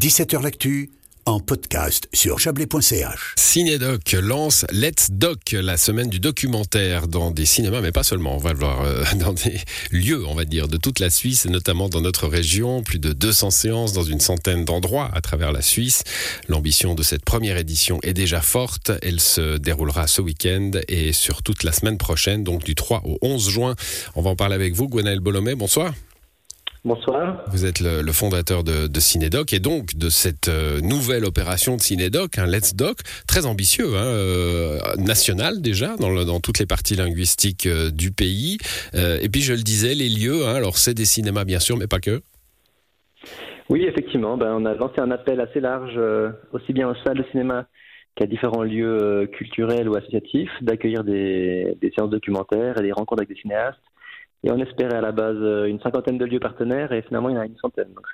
17h L'actu en podcast sur chablais.ch. Cinédoc lance Let's Doc, la semaine du documentaire dans des cinémas, mais pas seulement. On va le voir euh, dans des lieux, on va dire, de toute la Suisse, notamment dans notre région. Plus de 200 séances dans une centaine d'endroits à travers la Suisse. L'ambition de cette première édition est déjà forte. Elle se déroulera ce week-end et sur toute la semaine prochaine, donc du 3 au 11 juin. On va en parler avec vous, Gwenaël Bolomé. Bonsoir. Bonsoir. Vous êtes le, fondateur de, de, Cinédoc et donc de cette euh, nouvelle opération de Cinédoc, un Let's Doc, très ambitieux, hein, euh, national déjà, dans, dans, toutes les parties linguistiques euh, du pays. et puis je le disais, les lieux, hein, alors c'est des cinémas bien sûr, mais pas que. Oui, effectivement, ben, on a lancé un appel assez large, aussi bien aux salles de cinéma qu'à différents lieux culturels ou associatifs, d'accueillir des, des séances documentaires et des rencontres avec des cinéastes et on espérait à la base euh, une cinquantaine de lieux partenaires et finalement il y en a une centaine. Donc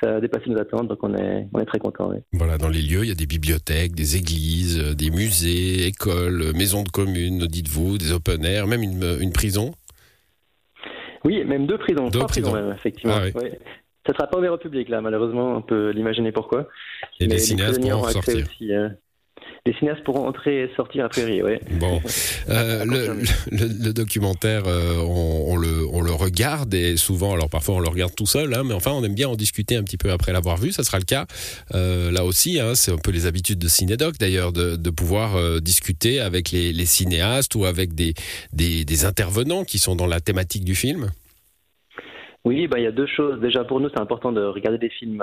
ça, a dépassé nos attentes, donc on est, on est très contents. Voilà, dans les lieux, il y a des bibliothèques, des églises, euh, des musées, écoles, euh, maisons de communes, dites-vous, des open air, même une, une, prison. Oui, même deux prisons, deux trois prisons, même, effectivement. Ah, oui. Ça ne sera pas ouvert au public, là, malheureusement, on peut l'imaginer pourquoi. Et les cinéastes pourront sortir. Aussi, les cinéastes pourront entrer et sortir a priori, oui. Bon, euh, le, documentaire, euh, on, le, on, le, regarde et souvent, alors parfois on le regarde tout seul, hein, mais enfin on aime bien en discuter un petit peu après l'avoir vu. Ça sera le cas euh, là aussi. Hein, c'est un peu les habitudes de Cinédoc d'ailleurs, de, de, pouvoir discuter avec les, les, cinéastes ou avec des, des, des, intervenants qui sont dans la thématique du film. Oui, bah, il y a deux choses. Déjà pour nous, c'est important de regarder des films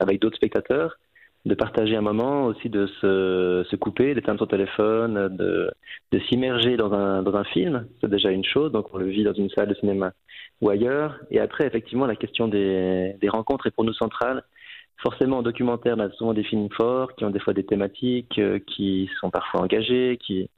avec d'autres spectateurs de partager un moment, aussi de se, se couper, d'éteindre son téléphone, de, de s'immerger dans un, dans un film. C'est déjà une chose, donc on le vit dans une salle de cinéma ou ailleurs. Et après, effectivement, la question des, des rencontres est pour nous centrale. Forcément, en documentaire, on a souvent des films forts qui ont des fois des thématiques, euh, qui sont parfois engagés, qui,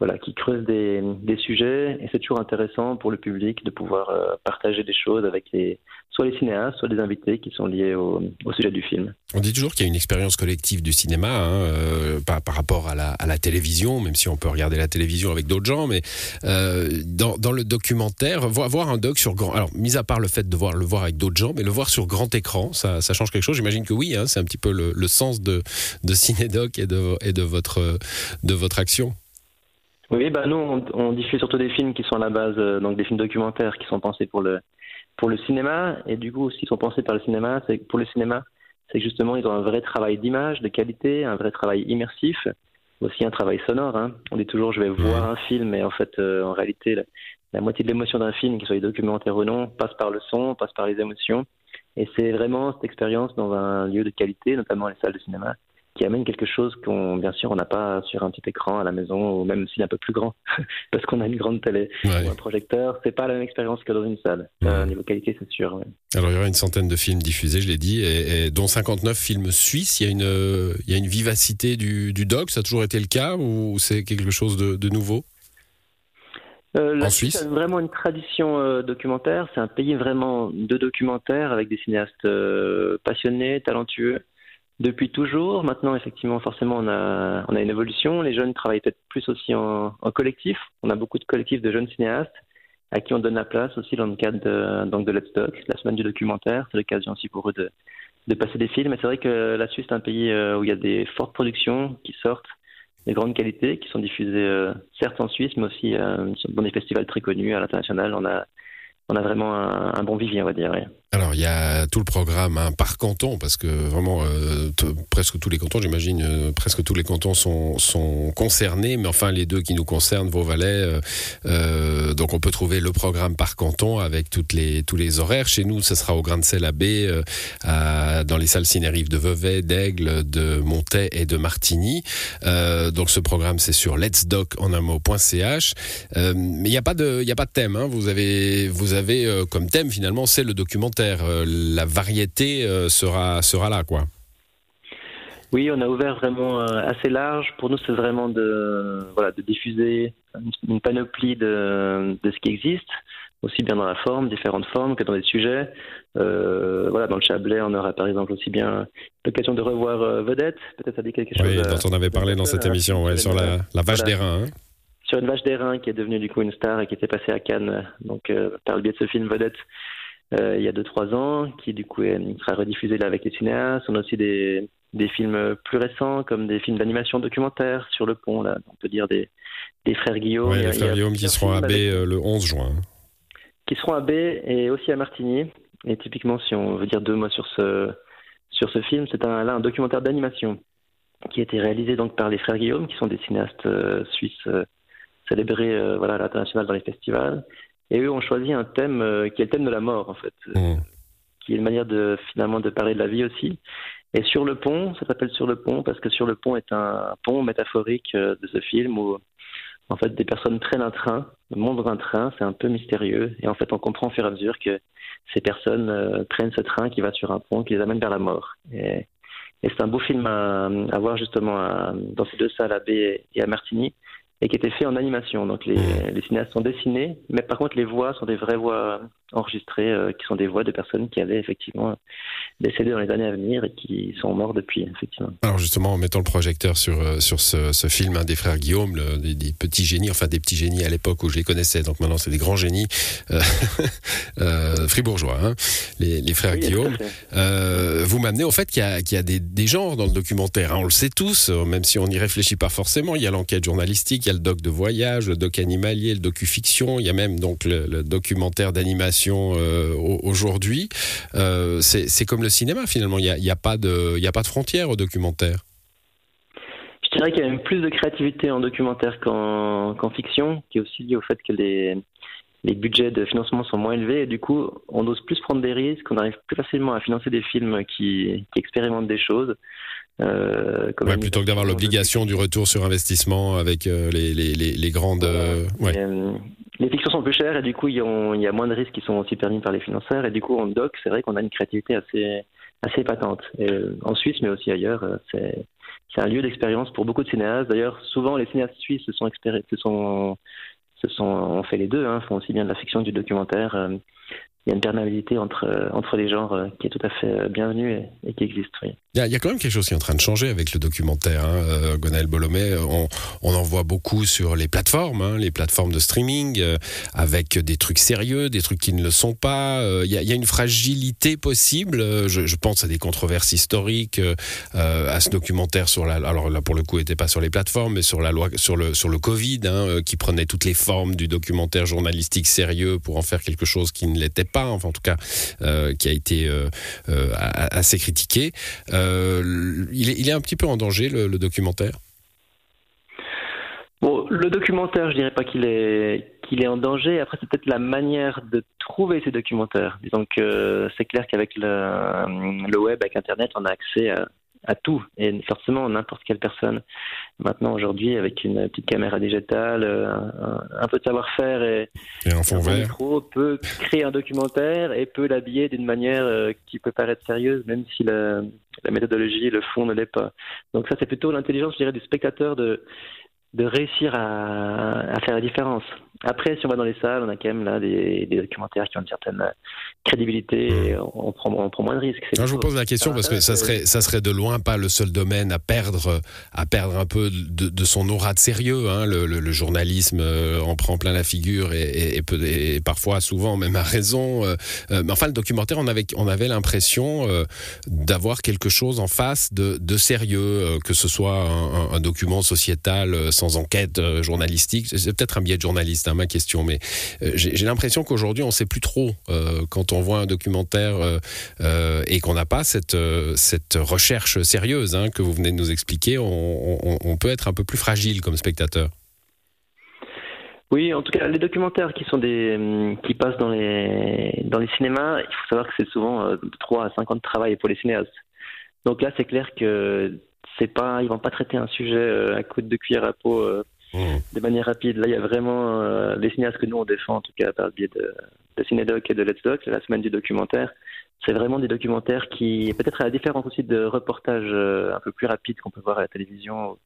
voilà, qui creusent des, des sujets. Et c'est toujours intéressant pour le public de pouvoir euh, partager des choses avec les, soit les cinéastes, soit les invités qui sont liés au, sujet du film. On dit toujours qu'il y a une expérience collective du cinéma hein, euh, par, rapport à la, à la, télévision, même si on peut regarder la télévision avec d'autres gens, mais euh, dans, dans, le documentaire, voir, voir, un doc sur grand, alors mis à part le fait de voir le voir avec d'autres gens, mais le voir sur grand écran, ça, ça change quelque chose. J'imagine que oui, hein, c'est un petit peu le, le, sens de, de Cinédoc et de, et de votre de votre action. Oui, bah nous on, on diffuse surtout des films qui sont à la base, euh, donc des films documentaires qui sont pensés pour le pour le cinéma, et du coup, s'ils sont pensés par le cinéma, c'est pour le cinéma, c'est justement, ils ont un vrai travail d'image, de qualité, un vrai travail immersif, aussi un travail sonore. Hein. On dit toujours, je vais voir un film, mais en fait, euh, en réalité, la, moitié de l'émotion d'un film, qu'il soit documentaire ou non, passe par le son, passe par les émotions. Et c'est vraiment cette expérience dans un lieu de qualité, notamment les salles de cinéma, qui amène quelque chose qu'on, bien sûr, on n'a pas sur un petit écran à la maison, ou même s'il est un peu plus grand, parce qu'on a une grande télé ou un projecteur. C'est pas la même expérience que dans une salle. Euh, niveau qualité, c'est sûr. Alors, il y aura une centaine de films diffusés, je l'ai dit, et, dont 59 films suisses. Il y a une, il y a une vivacité du, du doc. Ça a toujours été le cas, ou c'est quelque chose de, de nouveau? Euh, la Suisse, c'est vraiment une tradition euh, documentaire. C'est un pays vraiment de documentaires avec des cinéastes euh, passionnés, talentueux depuis toujours. Maintenant, effectivement, forcément, on a, on a une évolution. Les jeunes travaillent peut-être plus aussi en, en, collectif. On a beaucoup de collectifs de jeunes cinéastes à qui on donne la place aussi dans le cadre de, donc de Let's Talk, la semaine du documentaire. C'est l'occasion aussi pour eux de, de passer des films. Et c'est vrai que la Suisse est un pays euh, où il y a des fortes productions qui sortent, des grandes qualités, qui sont diffusées euh, certes en Suisse, mais aussi euh, dans des festivals très connus à l'international. On a, on a vraiment un, bon vivier, on va dire. Alors il y a tout le programme hein, par canton parce que vraiment euh, presque tous les cantons, j'imagine, euh, presque tous les cantons sont, sont concernés, mais enfin les deux qui nous concernent, Vaux-Valais, euh, euh, donc on peut trouver le programme par canton avec toutes les tous les horaires. Chez nous, ce sera au Grain de Sel à, dans les salles cinérives de Vevey, d'Aigle, de Montaix et de Martigny. donc ce programme c'est sur letsdoc en un mot.ch. mais il n'y a pas de y a pas de thème. Hein. Vous avez vous avez comme thème finalement c'est le documentaire euh, la variété euh, sera, sera là, quoi. Oui, on a ouvert vraiment euh, assez large. Pour nous, c'est vraiment de, voilà, de diffuser une panoplie de, de, ce qui existe, aussi bien dans la forme, différentes formes, que dans les sujets. voilà, dans le Chablais, on aura par exemple aussi bien l'occasion de revoir Vedette. Peut-être ça dit quelque chose. Oui, dont on avait parlé dans cette émission, ouais, sur la, la vache des reins. Hein. Sur une vache des reins qui est devenue du coup une star et qui était passée à Cannes, donc par le biais de ce film Vedette. Il y a 2-3 ans, qui du coup sera rediffusé là avec les cinéastes. On a aussi des, des films plus récents, comme des films d'animation documentaire sur le pont, là, on peut dire des, des frères Guillaume. les frères Guillaume qui seront à B le 11 juin. Qui seront à B et aussi à Martigny. Et typiquement, si on veut dire deux mots sur ce, sur ce film, c'est un, là un documentaire d'animation qui a été réalisé donc par les frères Guillaume, qui sont des cinéastes euh, suisses euh, célébrés euh, voilà, à l'international dans les festivals. Et eux ont choisi un thème qui est le thème de la mort, en fait, mmh. qui est une manière de finalement de parler de la vie aussi. Et sur le pont, ça s'appelle Sur le pont parce que Sur le pont est un pont métaphorique de ce film où en fait des personnes prennent un train, montent un train, c'est un peu mystérieux, et en fait on comprend au fur et à mesure que ces personnes prennent ce train qui va sur un pont qui les amène vers la mort. Et et c'est un beau film à, à voir justement dans ces deux salles, à B et à Martigny et qui était fait en animation. Donc les, les, cinéastes sont dessinés, mais par contre les voix sont des vraies voix enregistrées, euh, qui sont des voix de personnes qui avaient effectivement décédé dans les années à venir et qui sont morts depuis, effectivement. Alors justement, en mettant le projecteur sur, euh, sur ce, ce film des frères Guillaume, des, petits génies, enfin des petits génies à l'époque où je les connaissais, donc maintenant c'est des grands génies euh, euh fribourgeois, hein, les, les, frères Guillaume. vous m'amenez au fait qu'il y a, qu'il y a des, des, genres dans le documentaire, hein, on le sait tous, même si on n'y réfléchit pas forcément, il y a l'enquête journalistique, le doc de voyage, le doc animalier, le docu-fiction, il y a même donc le, documentaire d'animation euh, aujourd'hui. Euh, c'est comme le cinéma finalement, il n'y a, y a, pas de, a pas de frontières au documentaire. Je dirais qu'il y a même plus de créativité en documentaire qu'en fiction, qui est aussi lié au fait que les, les budgets de financement sont moins élevés et du coup on ose plus prendre des risques, on arrive plus facilement à financer des films qui, qui expérimentent des choses. Euh, plutôt que d'avoir l'obligation du retour sur investissement avec euh, les, les, les, grandes. Euh, les fictions sont plus chères et du coup il y, a, moins de risques qui sont aussi permis par les financeurs et du coup en doc c'est vrai qu'on a une créativité assez assez patente. Et, en Suisse mais aussi ailleurs c'est c'est un lieu d'expérience pour beaucoup de cinéastes. D'ailleurs souvent les cinéastes suisses se sont se sont se sont on fait les deux hein, font aussi bien de la fiction que du documentaire il y a une perméabilité entre, euh, entre les genres euh, qui est tout à fait euh, bienvenue et, qui existe. Oui. Il, y a, quand même quelque chose qui est en train de changer avec le documentaire. Hein, Gonel Bolomé, on, en voit beaucoup sur les plateformes, hein, les plateformes de streaming, avec des trucs sérieux, des trucs qui ne le sont pas. il, y a, il, y a, une fragilité possible. Je, pense à des controverses historiques, à ce documentaire sur la. Alors là, pour le coup, il n'était pas sur les plateformes, mais sur la loi, sur le sur le Covid, hein, qui prenait toutes les formes du documentaire journalistique sérieux pour en faire quelque chose qui ne l'était pas, enfin en tout cas euh, qui a été euh, euh, assez critiqué. Il est, un petit peu en danger le, documentaire? Bon, le documentaire, je dirais pas qu'il est qu'il est en danger. Après, c'est peut-être la manière de trouver ces documentaires. Disons c'est clair qu'avec le, le, web, avec Internet, on a accès à, à tout et forcément n'importe quelle personne. Maintenant aujourd'hui avec une petite caméra digitale euh, un, peu de savoir-faire et, un fond vert. micro, peut créer un documentaire et peut l'habiller d'une manière euh, qui peut paraître sérieuse même si la, la méthodologie le fond ne l'est pas. Donc ça c'est plutôt l'intelligence je dirais du spectateur de de réussir à, à faire la différence après, si on va dans les salles, on a quand même là des, des documentaires qui ont une certaine crédibilité et on prend, on prend moins de risques. je vous pose la question parce que ça serait, ça serait de loin pas le seul domaine à perdre, à perdre un peu de, de son aura de sérieux. Hein. Le, le, journalisme euh, en prend plein la figure et, et, et, parfois, souvent, même à raison. Euh, euh, mais enfin, le documentaire, on avait, on avait l'impression d'avoir quelque chose en face de, de sérieux, que ce soit un, un, document sociétal sans enquête journalistique. C'est peut-être un biais de journaliste ma question, mais euh, j'ai l'impression qu'aujourd'hui, on ne sait plus trop euh, quand on voit un documentaire euh, et qu'on n'a pas cette, cette recherche sérieuse hein, que vous venez de nous expliquer, on, peut être un peu plus fragile comme spectateur. Oui, en tout cas, les documentaires qui sont des qui passent dans les dans les cinémas, il faut savoir que c'est souvent 3 à 5 ans de travail pour les cinéastes. Donc là, c'est clair que c'est pas, ils vont pas traiter un sujet à coup de cuillère à peau Mmh. de manière rapide. Là, il y a vraiment euh, les cinéastes que nous on défend, en tout cas par le biais de, de Cinédoc et de Let's Doc, la semaine du documentaire. C'est vraiment des documentaires qui, peut-être à la différence aussi de reportages euh, un peu plus rapides qu'on peut voir à la télévision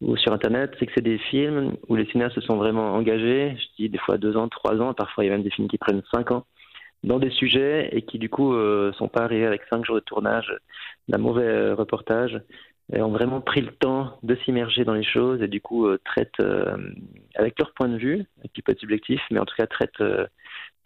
ou, sur Internet, c'est que c'est des films où les cinéastes se sont vraiment engagés, je dis des fois deux ans, trois ans, parfois il y a même des films qui prennent cinq ans, dans des sujets et qui du coup euh, sont pas arrivés avec cinq jours de tournage d'un mauvais euh, reportage ont vraiment pris le temps de s'immerger dans les choses et du coup euh, traitent euh, avec leur point de vue, qui peut être subjectif, mais en tout cas traitent euh,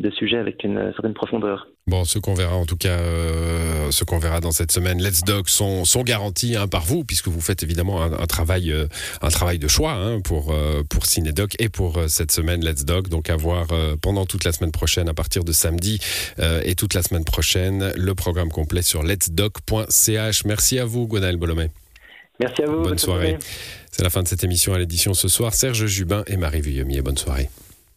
de sujets avec une certaine profondeur. Bon, ce qu'on verra en tout cas, euh, ce qu'on verra dans cette semaine, Let's Doc sont, sont garantis hein, par vous, puisque vous faites évidemment un, travail, un travail de choix hein, pour, euh, pour Cinedoc et pour cette semaine Let's Doc. Donc à voir pendant toute la semaine prochaine, à partir de samedi et toute la semaine prochaine, le programme complet sur letsdoc.ch. Merci à vous, Gonal Bolomé. Merci à vous. Bonne, soirée. C'est la fin de cette émission à l'édition ce soir. Serge Jubin et Marie Vuillemier. Bonne soirée.